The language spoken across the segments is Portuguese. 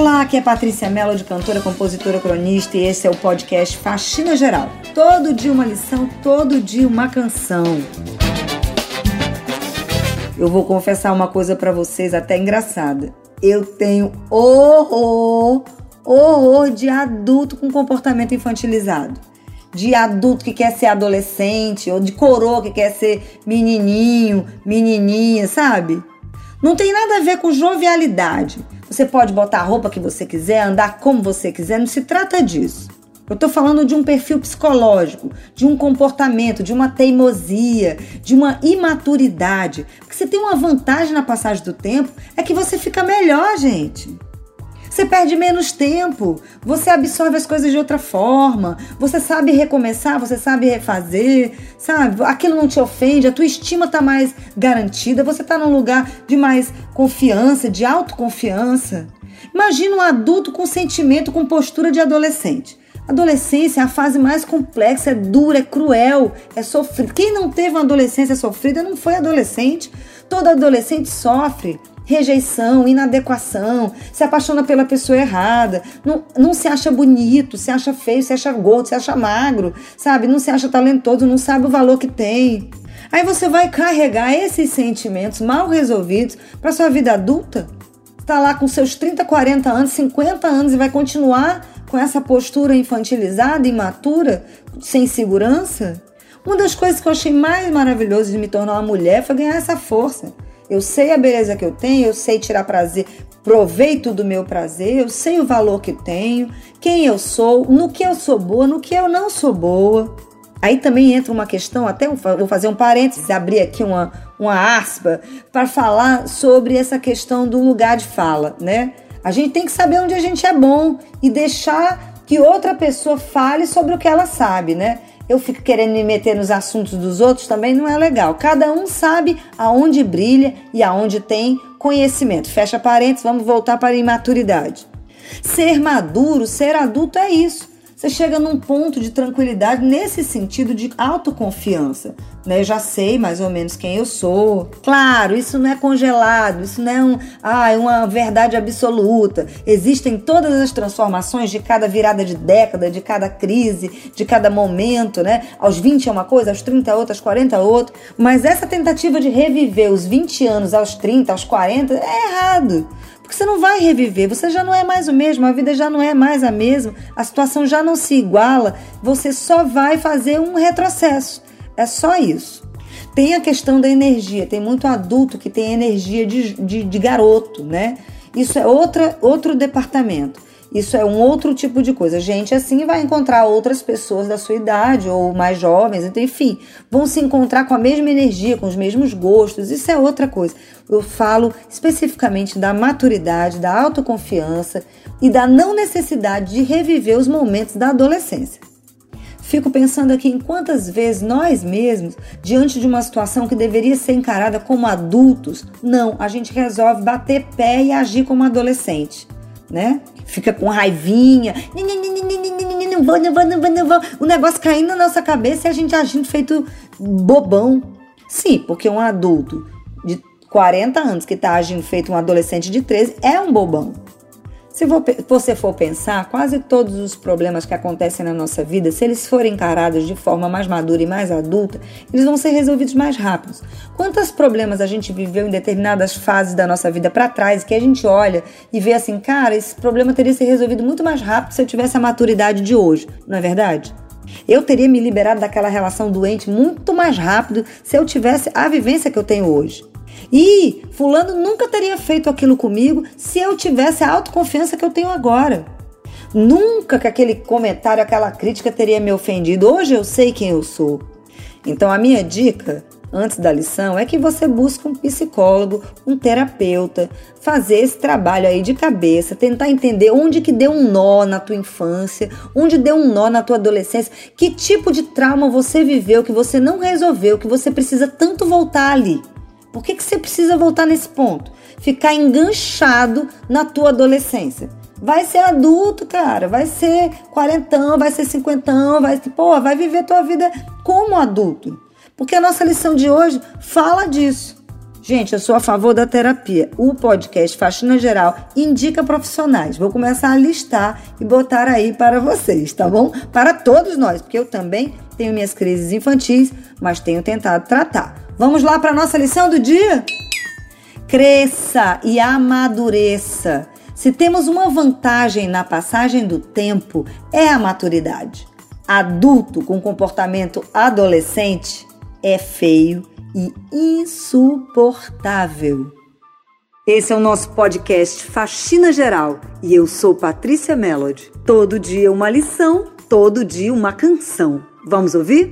Olá, aqui é Patrícia Mello, de cantora, compositora, cronista, e esse é o podcast Faxina Geral. Todo dia uma lição, todo dia uma canção. Eu vou confessar uma coisa para vocês até engraçada. Eu tenho horror, horror de adulto com comportamento infantilizado. De adulto que quer ser adolescente, ou de coroa que quer ser menininho, menininha, sabe? Não tem nada a ver com jovialidade. Você pode botar a roupa que você quiser, andar como você quiser, não se trata disso. Eu estou falando de um perfil psicológico, de um comportamento, de uma teimosia, de uma imaturidade. Porque você tem uma vantagem na passagem do tempo, é que você fica melhor, gente. Você perde menos tempo, você absorve as coisas de outra forma, você sabe recomeçar, você sabe refazer, sabe? Aquilo não te ofende, a tua estima está mais garantida, você está num lugar de mais confiança, de autoconfiança. Imagina um adulto com sentimento, com postura de adolescente. Adolescência é a fase mais complexa, é dura, é cruel, é sofrida. Quem não teve uma adolescência sofrida não foi adolescente. Todo adolescente sofre rejeição, inadequação, se apaixona pela pessoa errada, não, não se acha bonito, se acha feio, se acha gordo, se acha magro, sabe? Não se acha talentoso, não sabe o valor que tem. Aí você vai carregar esses sentimentos mal resolvidos para sua vida adulta? Está lá com seus 30, 40 anos, 50 anos e vai continuar com essa postura infantilizada, imatura, sem segurança? Uma das coisas que eu achei mais maravilhoso de me tornar uma mulher foi ganhar essa força eu sei a beleza que eu tenho, eu sei tirar prazer, proveito do meu prazer, eu sei o valor que tenho, quem eu sou, no que eu sou boa, no que eu não sou boa. Aí também entra uma questão, até vou fazer um parênteses, abrir aqui uma, uma aspa, para falar sobre essa questão do lugar de fala, né? A gente tem que saber onde a gente é bom e deixar que outra pessoa fale sobre o que ela sabe, né? Eu fico querendo me meter nos assuntos dos outros também não é legal. Cada um sabe aonde brilha e aonde tem conhecimento. Fecha parênteses, vamos voltar para a imaturidade. Ser maduro, ser adulto é isso. Você chega num ponto de tranquilidade nesse sentido de autoconfiança. Né? Eu já sei mais ou menos quem eu sou. Claro, isso não é congelado, isso não é um, ah, é uma verdade absoluta. Existem todas as transformações de cada virada de década, de cada crise, de cada momento, né? Aos 20 é uma coisa, aos 30 é outra, aos 40 é outra. Mas essa tentativa de reviver os 20 anos aos 30, aos 40 é errado. Porque você não vai reviver, você já não é mais o mesmo, a vida já não é mais a mesma, a situação já não se iguala, você só vai fazer um retrocesso. É só isso. Tem a questão da energia, tem muito adulto que tem energia de, de, de garoto, né? Isso é outra, outro departamento. Isso é um outro tipo de coisa. Gente assim vai encontrar outras pessoas da sua idade ou mais jovens, então, enfim, vão se encontrar com a mesma energia, com os mesmos gostos. Isso é outra coisa. Eu falo especificamente da maturidade, da autoconfiança e da não necessidade de reviver os momentos da adolescência. Fico pensando aqui em quantas vezes nós mesmos, diante de uma situação que deveria ser encarada como adultos, não, a gente resolve bater pé e agir como adolescente né? Fica com raivinha, não vou, não vou, não vou, não vou. O negócio caindo na nossa cabeça e a gente agindo feito bobão. Sim, porque um adulto de 40 anos que está agindo feito um adolescente de 13 é um bobão. Se você for pensar, quase todos os problemas que acontecem na nossa vida, se eles forem encarados de forma mais madura e mais adulta, eles vão ser resolvidos mais rápidos. Quantos problemas a gente viveu em determinadas fases da nossa vida para trás, que a gente olha e vê assim, cara, esse problema teria sido resolvido muito mais rápido se eu tivesse a maturidade de hoje, não é verdade? Eu teria me liberado daquela relação doente muito mais rápido se eu tivesse a vivência que eu tenho hoje. E fulano nunca teria feito aquilo comigo se eu tivesse a autoconfiança que eu tenho agora. Nunca que aquele comentário, aquela crítica teria me ofendido. Hoje eu sei quem eu sou. Então a minha dica antes da lição é que você busque um psicólogo, um terapeuta, fazer esse trabalho aí de cabeça, tentar entender onde que deu um nó na tua infância, onde deu um nó na tua adolescência, que tipo de trauma você viveu que você não resolveu, que você precisa tanto voltar ali. Por que, que você precisa voltar nesse ponto? Ficar enganchado na tua adolescência. Vai ser adulto, cara. Vai ser quarentão, vai ser cinquentão, vai, pô, vai viver tua vida como adulto. Porque a nossa lição de hoje fala disso. Gente, eu sou a favor da terapia. O podcast Faxina Geral indica profissionais. Vou começar a listar e botar aí para vocês, tá bom? Para todos nós, porque eu também tenho minhas crises infantis, mas tenho tentado tratar. Vamos lá para nossa lição do dia? Cresça e amadureça. Se temos uma vantagem na passagem do tempo, é a maturidade. Adulto com comportamento adolescente é feio e insuportável. Esse é o nosso podcast Faxina Geral e eu sou Patrícia Melody. Todo dia uma lição, todo dia uma canção. Vamos ouvir?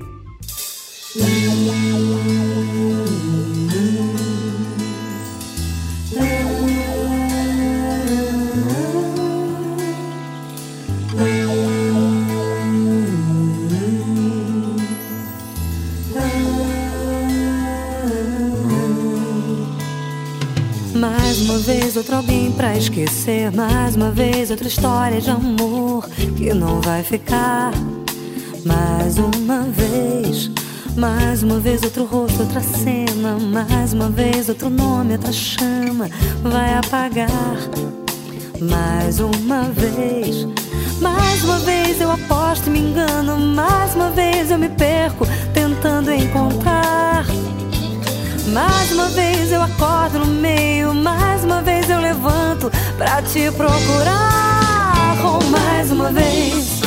Outro alguém pra esquecer. Mais uma vez outra história de amor que não vai ficar. Mais uma vez, mais uma vez outro rosto, outra cena. Mais uma vez outro nome, outra chama vai apagar. Mais uma vez, mais uma vez eu aposto e me engano. Mais uma vez eu me perco tentando encontrar. Mais uma vez eu acordo no meio, mais uma vez eu levanto pra te procurar. Oh, mais uma vez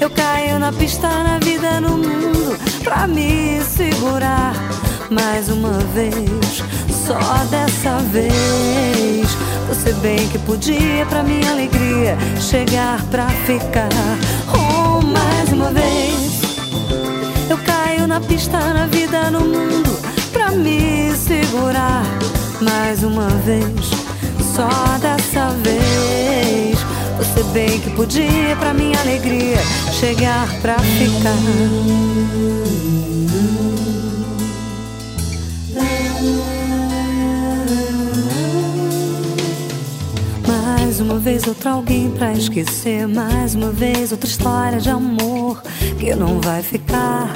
eu caio na pista, na vida, no mundo pra me segurar. Mais uma vez, só dessa vez. Você bem que podia, pra minha alegria, chegar pra ficar. Oh, mais uma vez eu caio na pista, na vida, no mundo pra me segurar mais uma vez, só dessa vez. Você bem que podia, pra minha alegria, chegar pra ficar. Mais uma vez outra alguém pra esquecer Mais uma vez outra história de amor Que não vai ficar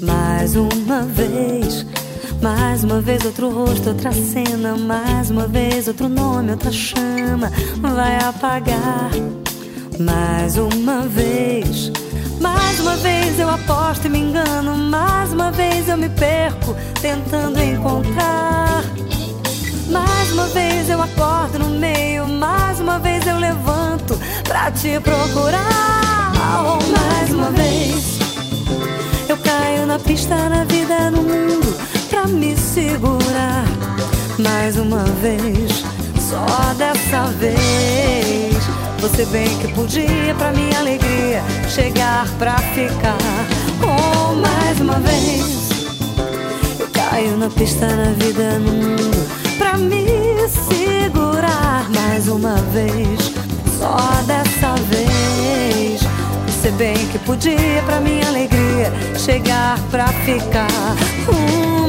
Mais uma vez mais uma vez outro rosto, outra cena. Mais uma vez outro nome, outra chama. Vai apagar. Mais uma vez. Mais uma vez eu aposto e me engano. Mais uma vez eu me perco tentando encontrar. Mais uma vez eu acordo no meio. Mais uma vez eu levanto pra te procurar. Mais uma vez eu caio na pista, na vida, no mundo segurar mais uma vez, só dessa vez. Você bem que podia, pra minha alegria, chegar pra ficar. Oh, mais uma vez, eu caio na pista, na vida, no mundo, pra me segurar mais uma vez, só dessa vez. Você bem que podia, pra minha alegria, chegar pra ficar. Vez.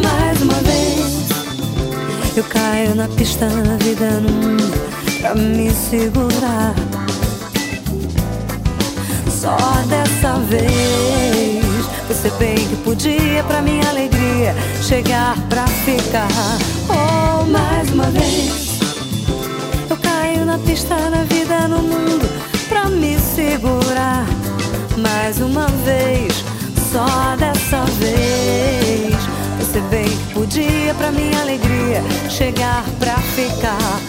Eu caio na pista, na vida, no mundo, pra me segurar. Só dessa vez. Você bem que podia, pra minha alegria, chegar pra ficar. Oh, mais uma vez. Eu caio na pista, na vida, no mundo, pra me segurar. Mais uma vez, só dessa vez chegar pra ficar.